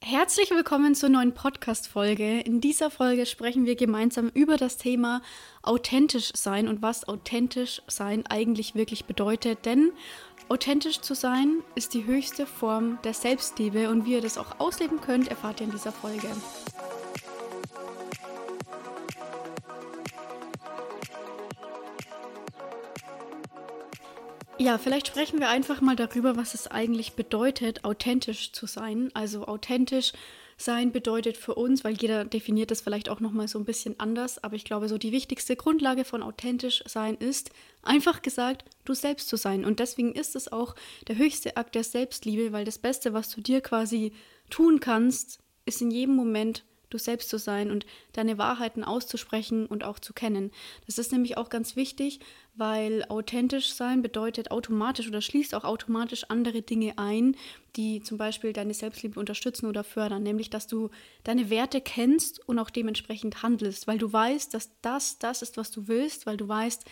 Herzlich willkommen zur neuen Podcast-Folge. In dieser Folge sprechen wir gemeinsam über das Thema authentisch sein und was authentisch sein eigentlich wirklich bedeutet. Denn authentisch zu sein ist die höchste Form der Selbstliebe und wie ihr das auch ausleben könnt, erfahrt ihr in dieser Folge. Ja, vielleicht sprechen wir einfach mal darüber, was es eigentlich bedeutet, authentisch zu sein. Also authentisch sein bedeutet für uns, weil jeder definiert das vielleicht auch noch mal so ein bisschen anders, aber ich glaube, so die wichtigste Grundlage von authentisch sein ist einfach gesagt, du selbst zu sein und deswegen ist es auch der höchste Akt der Selbstliebe, weil das Beste, was du dir quasi tun kannst, ist in jedem Moment du selbst zu sein und deine Wahrheiten auszusprechen und auch zu kennen. Das ist nämlich auch ganz wichtig, weil authentisch sein bedeutet automatisch oder schließt auch automatisch andere Dinge ein, die zum Beispiel deine Selbstliebe unterstützen oder fördern, nämlich dass du deine Werte kennst und auch dementsprechend handelst, weil du weißt, dass das das ist, was du willst, weil du weißt,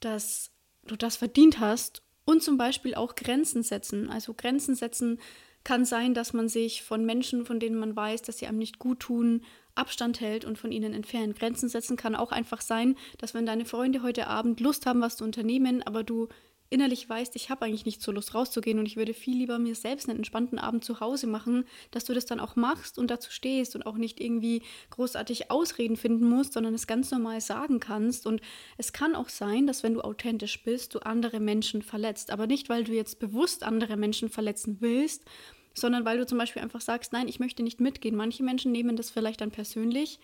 dass du das verdient hast und zum Beispiel auch Grenzen setzen. Also Grenzen setzen kann sein, dass man sich von Menschen, von denen man weiß, dass sie einem nicht gut tun, Abstand hält und von ihnen entfernt. Grenzen setzen kann auch einfach sein, dass wenn deine Freunde heute Abend Lust haben, was zu unternehmen, aber du innerlich weißt, ich habe eigentlich nicht so Lust rauszugehen und ich würde viel lieber mir selbst einen entspannten Abend zu Hause machen, dass du das dann auch machst und dazu stehst und auch nicht irgendwie großartig Ausreden finden musst, sondern es ganz normal sagen kannst. Und es kann auch sein, dass wenn du authentisch bist, du andere Menschen verletzt. Aber nicht, weil du jetzt bewusst andere Menschen verletzen willst, sondern weil du zum Beispiel einfach sagst, nein, ich möchte nicht mitgehen. Manche Menschen nehmen das vielleicht dann persönlich,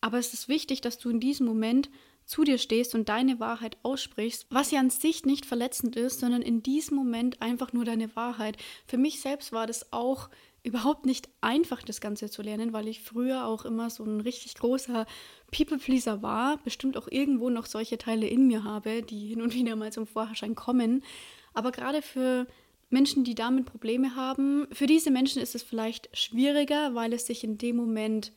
aber es ist wichtig, dass du in diesem Moment zu dir stehst und deine Wahrheit aussprichst, was ja an sich nicht verletzend ist, sondern in diesem Moment einfach nur deine Wahrheit. Für mich selbst war das auch überhaupt nicht einfach, das Ganze zu lernen, weil ich früher auch immer so ein richtig großer People-Pleaser war, bestimmt auch irgendwo noch solche Teile in mir habe, die hin und wieder mal zum Vorherschein kommen. Aber gerade für Menschen, die damit Probleme haben, für diese Menschen ist es vielleicht schwieriger, weil es sich in dem Moment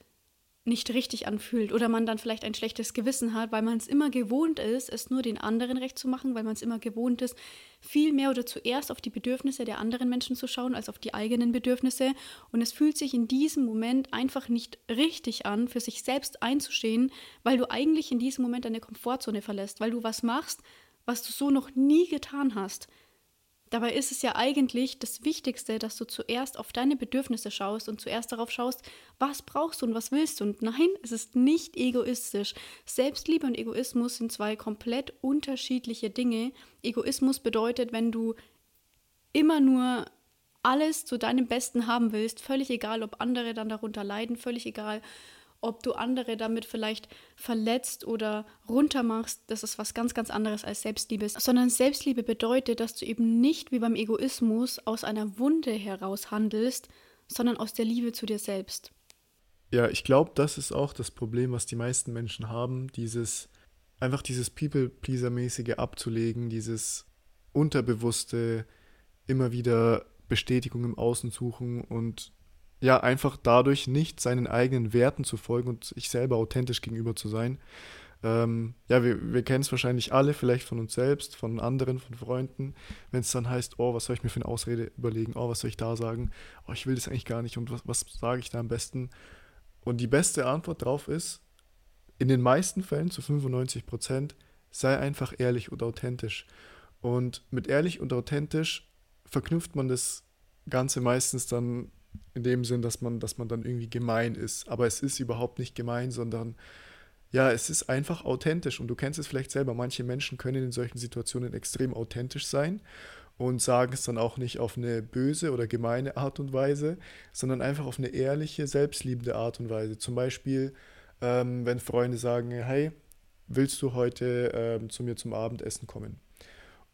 nicht richtig anfühlt oder man dann vielleicht ein schlechtes Gewissen hat, weil man es immer gewohnt ist, es nur den anderen recht zu machen, weil man es immer gewohnt ist, viel mehr oder zuerst auf die Bedürfnisse der anderen Menschen zu schauen als auf die eigenen Bedürfnisse. Und es fühlt sich in diesem Moment einfach nicht richtig an, für sich selbst einzustehen, weil du eigentlich in diesem Moment deine Komfortzone verlässt, weil du was machst, was du so noch nie getan hast. Dabei ist es ja eigentlich das Wichtigste, dass du zuerst auf deine Bedürfnisse schaust und zuerst darauf schaust, was brauchst du und was willst du. Und nein, es ist nicht egoistisch. Selbstliebe und Egoismus sind zwei komplett unterschiedliche Dinge. Egoismus bedeutet, wenn du immer nur alles zu deinem Besten haben willst, völlig egal, ob andere dann darunter leiden, völlig egal, ob du andere damit vielleicht verletzt oder runtermachst, das ist was ganz, ganz anderes als Selbstliebe. Sondern Selbstliebe bedeutet, dass du eben nicht wie beim Egoismus aus einer Wunde heraus handelst, sondern aus der Liebe zu dir selbst. Ja, ich glaube, das ist auch das Problem, was die meisten Menschen haben, dieses einfach dieses People-Pleaser-mäßige abzulegen, dieses unterbewusste immer wieder Bestätigung im Außen suchen und ja, einfach dadurch nicht seinen eigenen Werten zu folgen und sich selber authentisch gegenüber zu sein. Ähm, ja, wir, wir kennen es wahrscheinlich alle, vielleicht von uns selbst, von anderen, von Freunden, wenn es dann heißt, oh, was soll ich mir für eine Ausrede überlegen, oh, was soll ich da sagen, oh, ich will das eigentlich gar nicht und was, was sage ich da am besten? Und die beste Antwort darauf ist, in den meisten Fällen, zu 95 Prozent, sei einfach ehrlich und authentisch. Und mit ehrlich und authentisch verknüpft man das Ganze meistens dann in dem Sinn, dass man, dass man dann irgendwie gemein ist. Aber es ist überhaupt nicht gemein, sondern ja, es ist einfach authentisch. Und du kennst es vielleicht selber. Manche Menschen können in solchen Situationen extrem authentisch sein und sagen es dann auch nicht auf eine böse oder gemeine Art und Weise, sondern einfach auf eine ehrliche, selbstliebende Art und Weise. Zum Beispiel, ähm, wenn Freunde sagen, hey, willst du heute ähm, zu mir zum Abendessen kommen?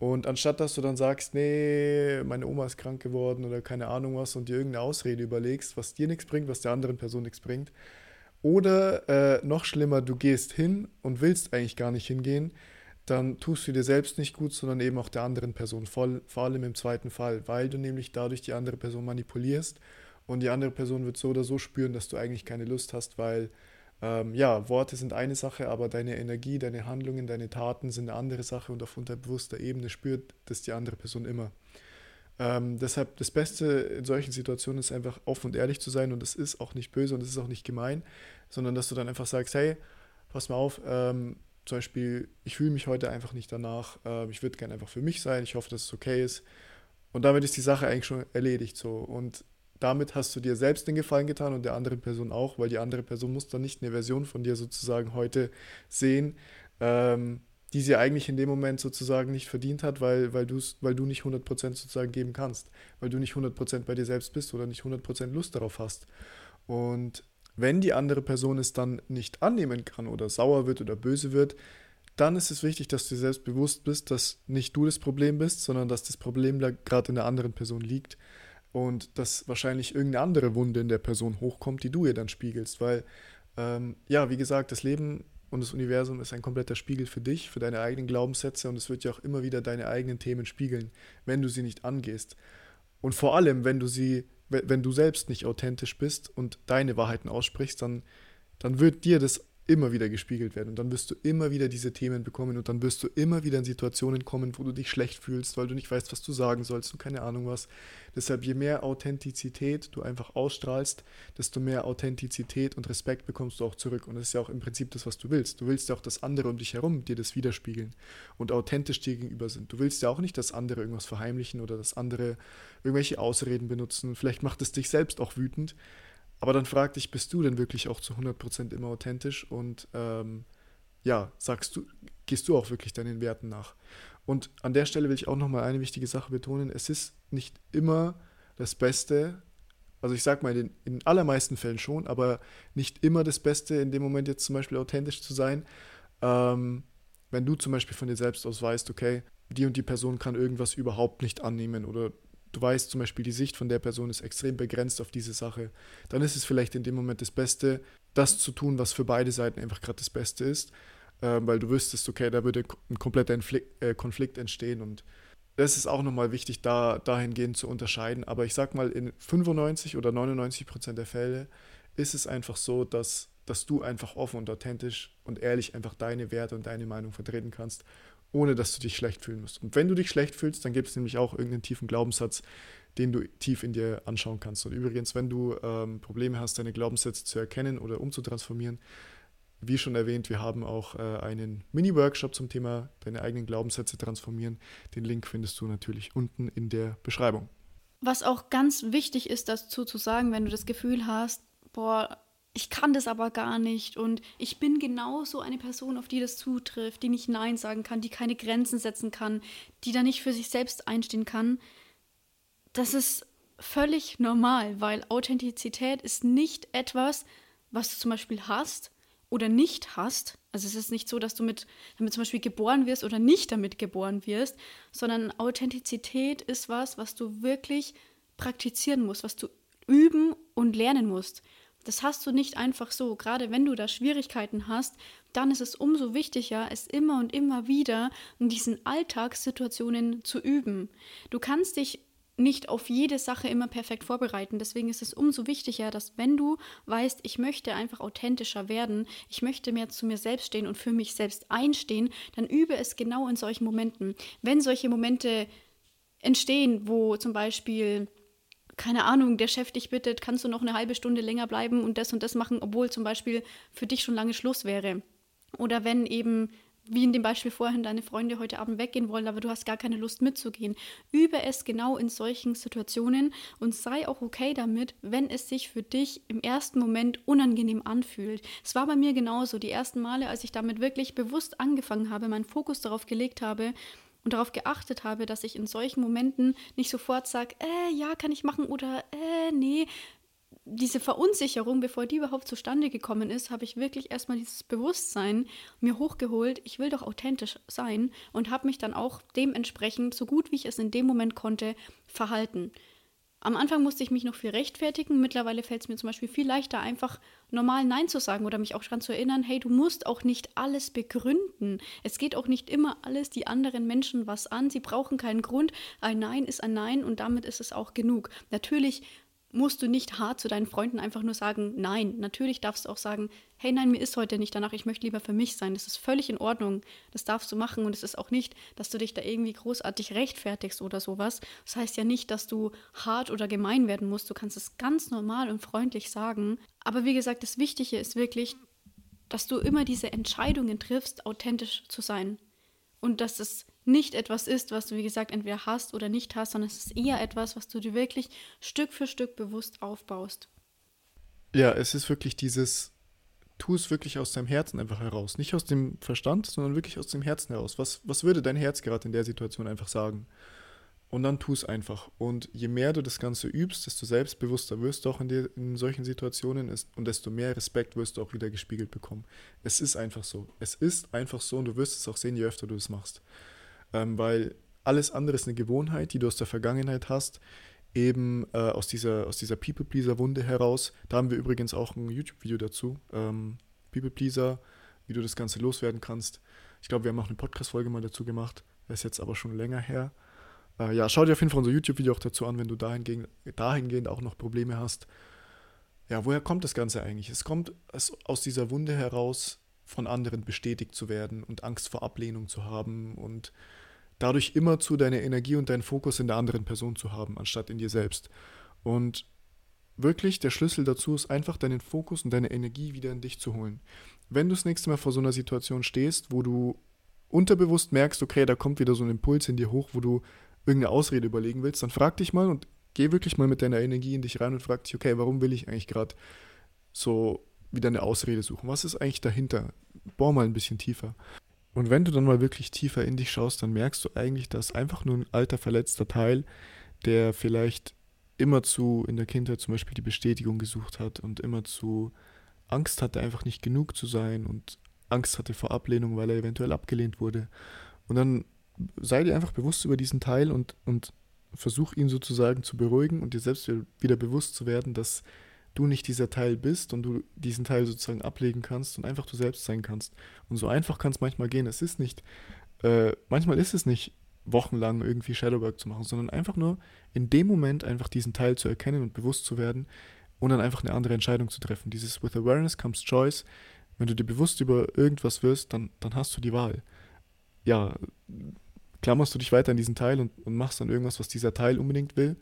Und anstatt dass du dann sagst, nee, meine Oma ist krank geworden oder keine Ahnung was und dir irgendeine Ausrede überlegst, was dir nichts bringt, was der anderen Person nichts bringt. Oder äh, noch schlimmer, du gehst hin und willst eigentlich gar nicht hingehen, dann tust du dir selbst nicht gut, sondern eben auch der anderen Person, vor, vor allem im zweiten Fall, weil du nämlich dadurch die andere Person manipulierst und die andere Person wird so oder so spüren, dass du eigentlich keine Lust hast, weil ähm, ja, Worte sind eine Sache, aber deine Energie, deine Handlungen, deine Taten sind eine andere Sache und auf unterbewusster Ebene spürt das die andere Person immer. Ähm, deshalb das Beste in solchen Situationen ist einfach offen und ehrlich zu sein und das ist auch nicht böse und das ist auch nicht gemein, sondern dass du dann einfach sagst, hey, pass mal auf, ähm, zum Beispiel, ich fühle mich heute einfach nicht danach, äh, ich würde gerne einfach für mich sein, ich hoffe, dass es okay ist. Und damit ist die Sache eigentlich schon erledigt so. Und damit hast du dir selbst den Gefallen getan und der anderen Person auch, weil die andere Person muss dann nicht eine Version von dir sozusagen heute sehen, ähm, die sie eigentlich in dem Moment sozusagen nicht verdient hat, weil, weil, weil du nicht 100% sozusagen geben kannst, weil du nicht 100% bei dir selbst bist oder nicht 100% Lust darauf hast. Und wenn die andere Person es dann nicht annehmen kann oder sauer wird oder böse wird, dann ist es wichtig, dass du dir selbst bewusst bist, dass nicht du das Problem bist, sondern dass das Problem da gerade in der anderen Person liegt und dass wahrscheinlich irgendeine andere Wunde in der Person hochkommt, die du ihr dann spiegelst. Weil, ähm, ja, wie gesagt, das Leben und das Universum ist ein kompletter Spiegel für dich, für deine eigenen Glaubenssätze und es wird ja auch immer wieder deine eigenen Themen spiegeln, wenn du sie nicht angehst. Und vor allem, wenn du sie, wenn du selbst nicht authentisch bist und deine Wahrheiten aussprichst, dann, dann wird dir das immer wieder gespiegelt werden. Und dann wirst du immer wieder diese Themen bekommen und dann wirst du immer wieder in Situationen kommen, wo du dich schlecht fühlst, weil du nicht weißt, was du sagen sollst und keine Ahnung was. Deshalb, je mehr Authentizität du einfach ausstrahlst, desto mehr Authentizität und Respekt bekommst du auch zurück. Und das ist ja auch im Prinzip das, was du willst. Du willst ja auch, dass andere um dich herum dir das widerspiegeln und authentisch dir gegenüber sind. Du willst ja auch nicht, dass andere irgendwas verheimlichen oder dass andere irgendwelche Ausreden benutzen. Vielleicht macht es dich selbst auch wütend. Aber dann frag dich, bist du denn wirklich auch zu 100% immer authentisch und ähm, ja, sagst du, gehst du auch wirklich deinen Werten nach? Und an der Stelle will ich auch nochmal eine wichtige Sache betonen. Es ist nicht immer das Beste, also ich sag mal, in den allermeisten Fällen schon, aber nicht immer das Beste, in dem Moment jetzt zum Beispiel authentisch zu sein. Ähm, wenn du zum Beispiel von dir selbst aus weißt, okay, die und die Person kann irgendwas überhaupt nicht annehmen oder du weißt zum Beispiel, die Sicht von der Person ist extrem begrenzt auf diese Sache, dann ist es vielleicht in dem Moment das Beste, das zu tun, was für beide Seiten einfach gerade das Beste ist, äh, weil du wüsstest, okay, da würde ein kompletter Inflikt, äh, Konflikt entstehen und das ist auch nochmal wichtig, da dahingehend zu unterscheiden. Aber ich sag mal, in 95 oder 99 Prozent der Fälle ist es einfach so, dass, dass du einfach offen und authentisch und ehrlich einfach deine Werte und deine Meinung vertreten kannst ohne dass du dich schlecht fühlen musst. Und wenn du dich schlecht fühlst, dann gibt es nämlich auch irgendeinen tiefen Glaubenssatz, den du tief in dir anschauen kannst. Und übrigens, wenn du ähm, Probleme hast, deine Glaubenssätze zu erkennen oder umzutransformieren, wie schon erwähnt, wir haben auch äh, einen Mini-Workshop zum Thema deine eigenen Glaubenssätze transformieren. Den Link findest du natürlich unten in der Beschreibung. Was auch ganz wichtig ist, dazu zu sagen, wenn du das Gefühl hast, boah, ich kann das aber gar nicht und ich bin genau so eine Person, auf die das zutrifft, die nicht Nein sagen kann, die keine Grenzen setzen kann, die da nicht für sich selbst einstehen kann. Das ist völlig normal, weil Authentizität ist nicht etwas, was du zum Beispiel hast oder nicht hast. Also es ist nicht so, dass du mit, damit zum Beispiel geboren wirst oder nicht damit geboren wirst, sondern Authentizität ist was, was du wirklich praktizieren musst, was du üben und lernen musst. Das hast du nicht einfach so. Gerade wenn du da Schwierigkeiten hast, dann ist es umso wichtiger, es immer und immer wieder in diesen Alltagssituationen zu üben. Du kannst dich nicht auf jede Sache immer perfekt vorbereiten. Deswegen ist es umso wichtiger, dass wenn du weißt, ich möchte einfach authentischer werden, ich möchte mehr zu mir selbst stehen und für mich selbst einstehen, dann übe es genau in solchen Momenten. Wenn solche Momente entstehen, wo zum Beispiel keine Ahnung, der Chef dich bittet, kannst du noch eine halbe Stunde länger bleiben und das und das machen, obwohl zum Beispiel für dich schon lange Schluss wäre. Oder wenn eben, wie in dem Beispiel vorhin, deine Freunde heute Abend weggehen wollen, aber du hast gar keine Lust mitzugehen. Übe es genau in solchen Situationen und sei auch okay damit, wenn es sich für dich im ersten Moment unangenehm anfühlt. Es war bei mir genauso. Die ersten Male, als ich damit wirklich bewusst angefangen habe, meinen Fokus darauf gelegt habe, und darauf geachtet habe, dass ich in solchen Momenten nicht sofort sage, äh, ja, kann ich machen oder äh, nee. Diese Verunsicherung, bevor die überhaupt zustande gekommen ist, habe ich wirklich erstmal dieses Bewusstsein mir hochgeholt, ich will doch authentisch sein und habe mich dann auch dementsprechend, so gut wie ich es in dem Moment konnte, verhalten. Am Anfang musste ich mich noch viel rechtfertigen. Mittlerweile fällt es mir zum Beispiel viel leichter, einfach normal Nein zu sagen oder mich auch daran zu erinnern, hey, du musst auch nicht alles begründen. Es geht auch nicht immer alles die anderen Menschen was an. Sie brauchen keinen Grund. Ein Nein ist ein Nein und damit ist es auch genug. Natürlich musst du nicht hart zu deinen Freunden einfach nur sagen, nein. Natürlich darfst du auch sagen, hey, nein, mir ist heute nicht danach, ich möchte lieber für mich sein. Das ist völlig in Ordnung. Das darfst du machen und es ist auch nicht, dass du dich da irgendwie großartig rechtfertigst oder sowas. Das heißt ja nicht, dass du hart oder gemein werden musst. Du kannst es ganz normal und freundlich sagen. Aber wie gesagt, das Wichtige ist wirklich, dass du immer diese Entscheidungen triffst, authentisch zu sein. Und dass es nicht etwas ist, was du, wie gesagt, entweder hast oder nicht hast, sondern es ist eher etwas, was du dir wirklich Stück für Stück bewusst aufbaust. Ja, es ist wirklich dieses, tu es wirklich aus deinem Herzen einfach heraus. Nicht aus dem Verstand, sondern wirklich aus dem Herzen heraus. Was, was würde dein Herz gerade in der Situation einfach sagen? Und dann tu es einfach. Und je mehr du das Ganze übst, desto selbstbewusster wirst du auch in, dir, in solchen Situationen ist, und desto mehr Respekt wirst du auch wieder gespiegelt bekommen. Es ist einfach so. Es ist einfach so und du wirst es auch sehen, je öfter du es machst ähm, weil alles andere ist eine Gewohnheit, die du aus der Vergangenheit hast, eben äh, aus dieser, aus dieser People-Pleaser-Wunde heraus. Da haben wir übrigens auch ein YouTube-Video dazu, ähm, People-Pleaser, wie du das Ganze loswerden kannst. Ich glaube, wir haben auch eine Podcast-Folge mal dazu gemacht, ist jetzt aber schon länger her. Äh, ja, schau dir auf jeden Fall unser YouTube-Video auch dazu an, wenn du dahingehend, dahingehend auch noch Probleme hast. Ja, woher kommt das Ganze eigentlich? Es kommt aus dieser Wunde heraus, von anderen bestätigt zu werden und Angst vor Ablehnung zu haben und dadurch immer zu deine Energie und deinen Fokus in der anderen Person zu haben, anstatt in dir selbst. Und wirklich der Schlüssel dazu ist einfach deinen Fokus und deine Energie wieder in dich zu holen. Wenn du das nächste Mal vor so einer Situation stehst, wo du unterbewusst merkst, okay, da kommt wieder so ein Impuls in dir hoch, wo du irgendeine Ausrede überlegen willst, dann frag dich mal und geh wirklich mal mit deiner Energie in dich rein und frag dich, okay, warum will ich eigentlich gerade so wieder eine Ausrede suchen? Was ist eigentlich dahinter? Bohr mal ein bisschen tiefer. Und wenn du dann mal wirklich tiefer in dich schaust, dann merkst du eigentlich, dass einfach nur ein alter verletzter Teil, der vielleicht immerzu in der Kindheit zum Beispiel die Bestätigung gesucht hat und immerzu Angst hatte, einfach nicht genug zu sein und Angst hatte vor Ablehnung, weil er eventuell abgelehnt wurde. Und dann sei dir einfach bewusst über diesen Teil und, und versuch ihn sozusagen zu beruhigen und dir selbst wieder bewusst zu werden, dass du nicht dieser Teil bist und du diesen Teil sozusagen ablegen kannst und einfach du selbst sein kannst. Und so einfach kann es manchmal gehen. Es ist nicht, äh, manchmal ist es nicht wochenlang irgendwie Shadowwork zu machen, sondern einfach nur in dem Moment einfach diesen Teil zu erkennen und bewusst zu werden und dann einfach eine andere Entscheidung zu treffen. Dieses With Awareness comes Choice. Wenn du dir bewusst über irgendwas wirst, dann, dann hast du die Wahl. Ja, klammerst du dich weiter an diesen Teil und, und machst dann irgendwas, was dieser Teil unbedingt will.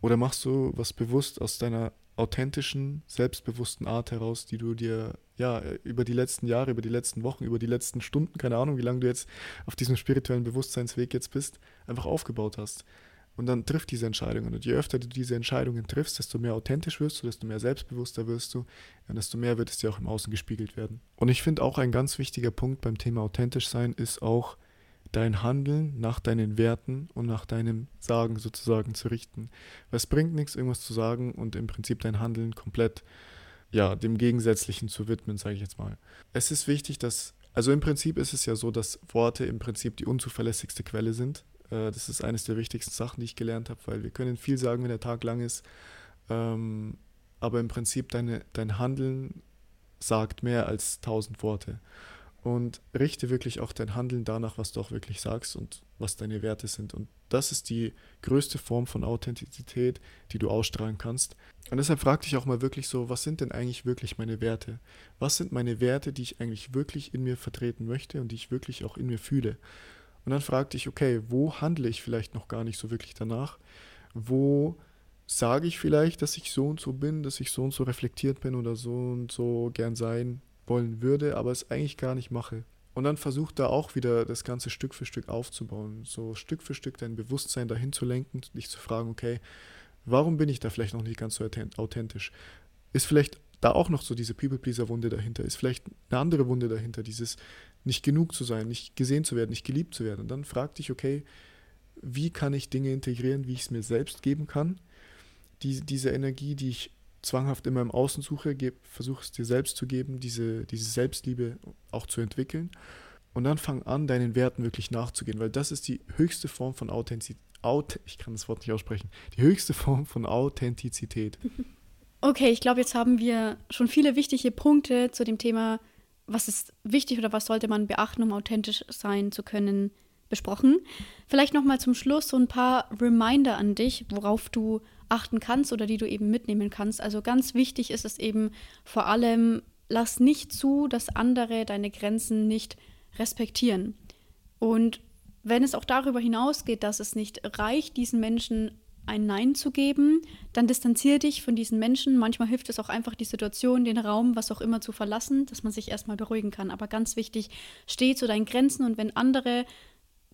Oder machst du was bewusst aus deiner authentischen, selbstbewussten Art heraus, die du dir ja über die letzten Jahre, über die letzten Wochen, über die letzten Stunden, keine Ahnung, wie lange du jetzt auf diesem spirituellen Bewusstseinsweg jetzt bist, einfach aufgebaut hast. Und dann triff diese Entscheidungen. Und je öfter du diese Entscheidungen triffst, desto mehr authentisch wirst du, desto mehr selbstbewusster wirst du und desto mehr wird es dir auch im Außen gespiegelt werden. Und ich finde auch ein ganz wichtiger Punkt beim Thema authentisch sein ist auch, dein Handeln nach deinen Werten und nach deinem Sagen sozusagen zu richten. Weil es bringt nichts, irgendwas zu sagen und im Prinzip dein Handeln komplett ja, dem Gegensätzlichen zu widmen, sage ich jetzt mal. Es ist wichtig, dass, also im Prinzip ist es ja so, dass Worte im Prinzip die unzuverlässigste Quelle sind. Äh, das ist eines der wichtigsten Sachen, die ich gelernt habe, weil wir können viel sagen, wenn der Tag lang ist, ähm, aber im Prinzip deine, dein Handeln sagt mehr als tausend Worte und richte wirklich auch dein Handeln danach, was du auch wirklich sagst und was deine Werte sind. Und das ist die größte Form von Authentizität, die du ausstrahlen kannst. Und deshalb frag dich auch mal wirklich so, was sind denn eigentlich wirklich meine Werte? Was sind meine Werte, die ich eigentlich wirklich in mir vertreten möchte und die ich wirklich auch in mir fühle? Und dann frag dich, okay, wo handle ich vielleicht noch gar nicht so wirklich danach? Wo sage ich vielleicht, dass ich so und so bin, dass ich so und so reflektiert bin oder so und so gern sein wollen würde, aber es eigentlich gar nicht mache. Und dann versuch da auch wieder das Ganze Stück für Stück aufzubauen, so Stück für Stück dein Bewusstsein dahin zu lenken, dich zu fragen, okay, warum bin ich da vielleicht noch nicht ganz so authentisch? Ist vielleicht da auch noch so diese People-Pleaser-Wunde dahinter? Ist vielleicht eine andere Wunde dahinter, dieses nicht genug zu sein, nicht gesehen zu werden, nicht geliebt zu werden? Und dann frag dich, okay, wie kann ich Dinge integrieren, wie ich es mir selbst geben kann? Die, diese Energie, die ich zwanghaft immer im Außen suche, versuche es dir selbst zu geben, diese, diese Selbstliebe auch zu entwickeln. Und dann fang an, deinen Werten wirklich nachzugehen, weil das ist die höchste Form von Authentizität. Auth ich kann das Wort nicht aussprechen. Die höchste Form von Authentizität. Okay, ich glaube, jetzt haben wir schon viele wichtige Punkte zu dem Thema, was ist wichtig oder was sollte man beachten, um authentisch sein zu können, besprochen. Vielleicht noch mal zum Schluss so ein paar Reminder an dich, worauf du achten kannst oder die du eben mitnehmen kannst. Also ganz wichtig ist es eben vor allem, lass nicht zu, dass andere deine Grenzen nicht respektieren. Und wenn es auch darüber hinausgeht, dass es nicht reicht, diesen Menschen ein Nein zu geben, dann distanziere dich von diesen Menschen. Manchmal hilft es auch einfach, die Situation, den Raum, was auch immer zu verlassen, dass man sich erstmal beruhigen kann. Aber ganz wichtig, steh zu deinen Grenzen und wenn andere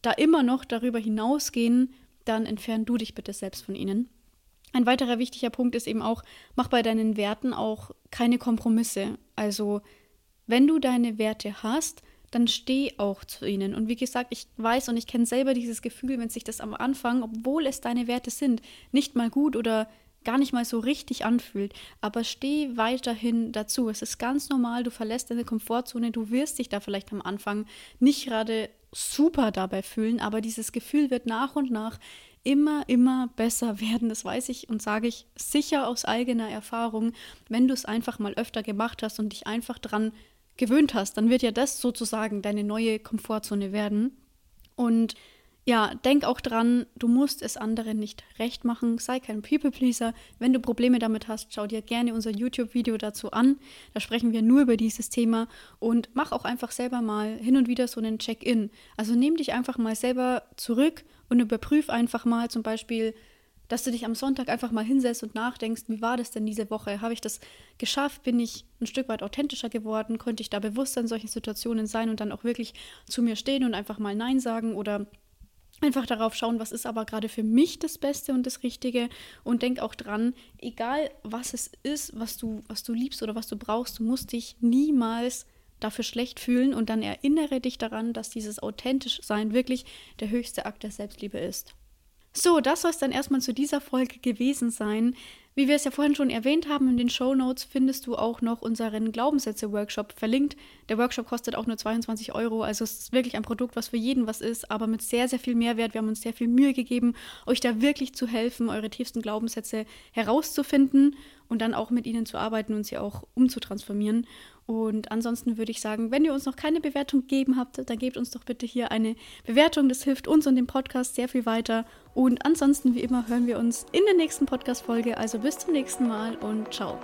da immer noch darüber hinausgehen, dann entfern du dich bitte selbst von ihnen. Ein weiterer wichtiger Punkt ist eben auch, mach bei deinen Werten auch keine Kompromisse. Also, wenn du deine Werte hast, dann steh auch zu ihnen. Und wie gesagt, ich weiß und ich kenne selber dieses Gefühl, wenn sich das am Anfang, obwohl es deine Werte sind, nicht mal gut oder gar nicht mal so richtig anfühlt. Aber steh weiterhin dazu. Es ist ganz normal, du verlässt deine Komfortzone, du wirst dich da vielleicht am Anfang nicht gerade super dabei fühlen, aber dieses Gefühl wird nach und nach immer, immer besser werden. Das weiß ich und sage ich sicher aus eigener Erfahrung. Wenn du es einfach mal öfter gemacht hast und dich einfach dran gewöhnt hast, dann wird ja das sozusagen deine neue Komfortzone werden. Und ja, denk auch dran, du musst es anderen nicht recht machen. Sei kein People-Pleaser. Wenn du Probleme damit hast, schau dir gerne unser YouTube-Video dazu an. Da sprechen wir nur über dieses Thema und mach auch einfach selber mal hin und wieder so einen Check-in. Also nimm dich einfach mal selber zurück und überprüf einfach mal zum Beispiel, dass du dich am Sonntag einfach mal hinsetzt und nachdenkst, wie war das denn diese Woche? Habe ich das geschafft? Bin ich ein Stück weit authentischer geworden? Konnte ich da bewusster in solchen Situationen sein und dann auch wirklich zu mir stehen und einfach mal Nein sagen oder einfach darauf schauen, was ist aber gerade für mich das Beste und das Richtige und denk auch dran, egal was es ist, was du, was du liebst oder was du brauchst, du musst dich niemals dafür schlecht fühlen und dann erinnere dich daran, dass dieses authentisch sein wirklich der höchste Akt der Selbstliebe ist. So, das soll es dann erstmal zu dieser Folge gewesen sein. Wie wir es ja vorhin schon erwähnt haben, in den Show Notes findest du auch noch unseren Glaubenssätze-Workshop verlinkt. Der Workshop kostet auch nur 22 Euro, also es ist wirklich ein Produkt, was für jeden was ist, aber mit sehr, sehr viel Mehrwert. Wir haben uns sehr viel Mühe gegeben, euch da wirklich zu helfen, eure tiefsten Glaubenssätze herauszufinden und dann auch mit ihnen zu arbeiten und sie auch umzutransformieren. Und ansonsten würde ich sagen, wenn ihr uns noch keine Bewertung gegeben habt, dann gebt uns doch bitte hier eine Bewertung. Das hilft uns und dem Podcast sehr viel weiter. Und ansonsten, wie immer, hören wir uns in der nächsten Podcast-Folge. Also bis zum nächsten Mal und ciao.